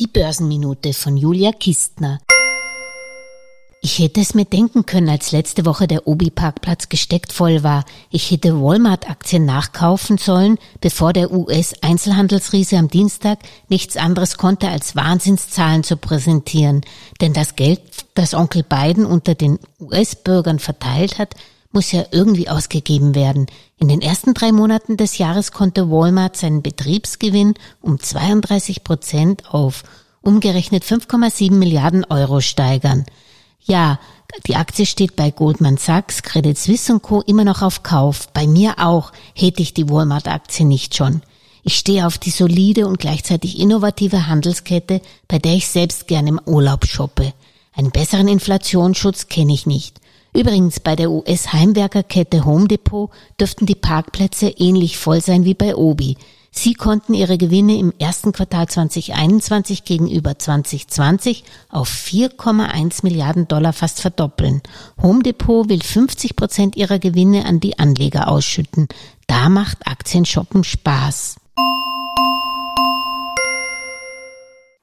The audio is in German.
Die Börsenminute von Julia Kistner. Ich hätte es mir denken können, als letzte Woche der Obi-Parkplatz gesteckt voll war. Ich hätte Walmart-Aktien nachkaufen sollen, bevor der US-Einzelhandelsriese am Dienstag nichts anderes konnte, als Wahnsinnszahlen zu präsentieren. Denn das Geld, das Onkel Biden unter den US-Bürgern verteilt hat, muss ja irgendwie ausgegeben werden. In den ersten drei Monaten des Jahres konnte Walmart seinen Betriebsgewinn um 32 Prozent auf umgerechnet 5,7 Milliarden Euro steigern. Ja, die Aktie steht bei Goldman Sachs, Credit Suisse und Co. immer noch auf Kauf. Bei mir auch hätte ich die Walmart-Aktie nicht schon. Ich stehe auf die solide und gleichzeitig innovative Handelskette, bei der ich selbst gerne im Urlaub shoppe. Einen besseren Inflationsschutz kenne ich nicht. Übrigens bei der US-Heimwerkerkette Home Depot dürften die Parkplätze ähnlich voll sein wie bei Obi. Sie konnten ihre Gewinne im ersten Quartal 2021 gegenüber 2020 auf 4,1 Milliarden Dollar fast verdoppeln. Home Depot will 50 Prozent ihrer Gewinne an die Anleger ausschütten. Da macht Aktienshoppen Spaß.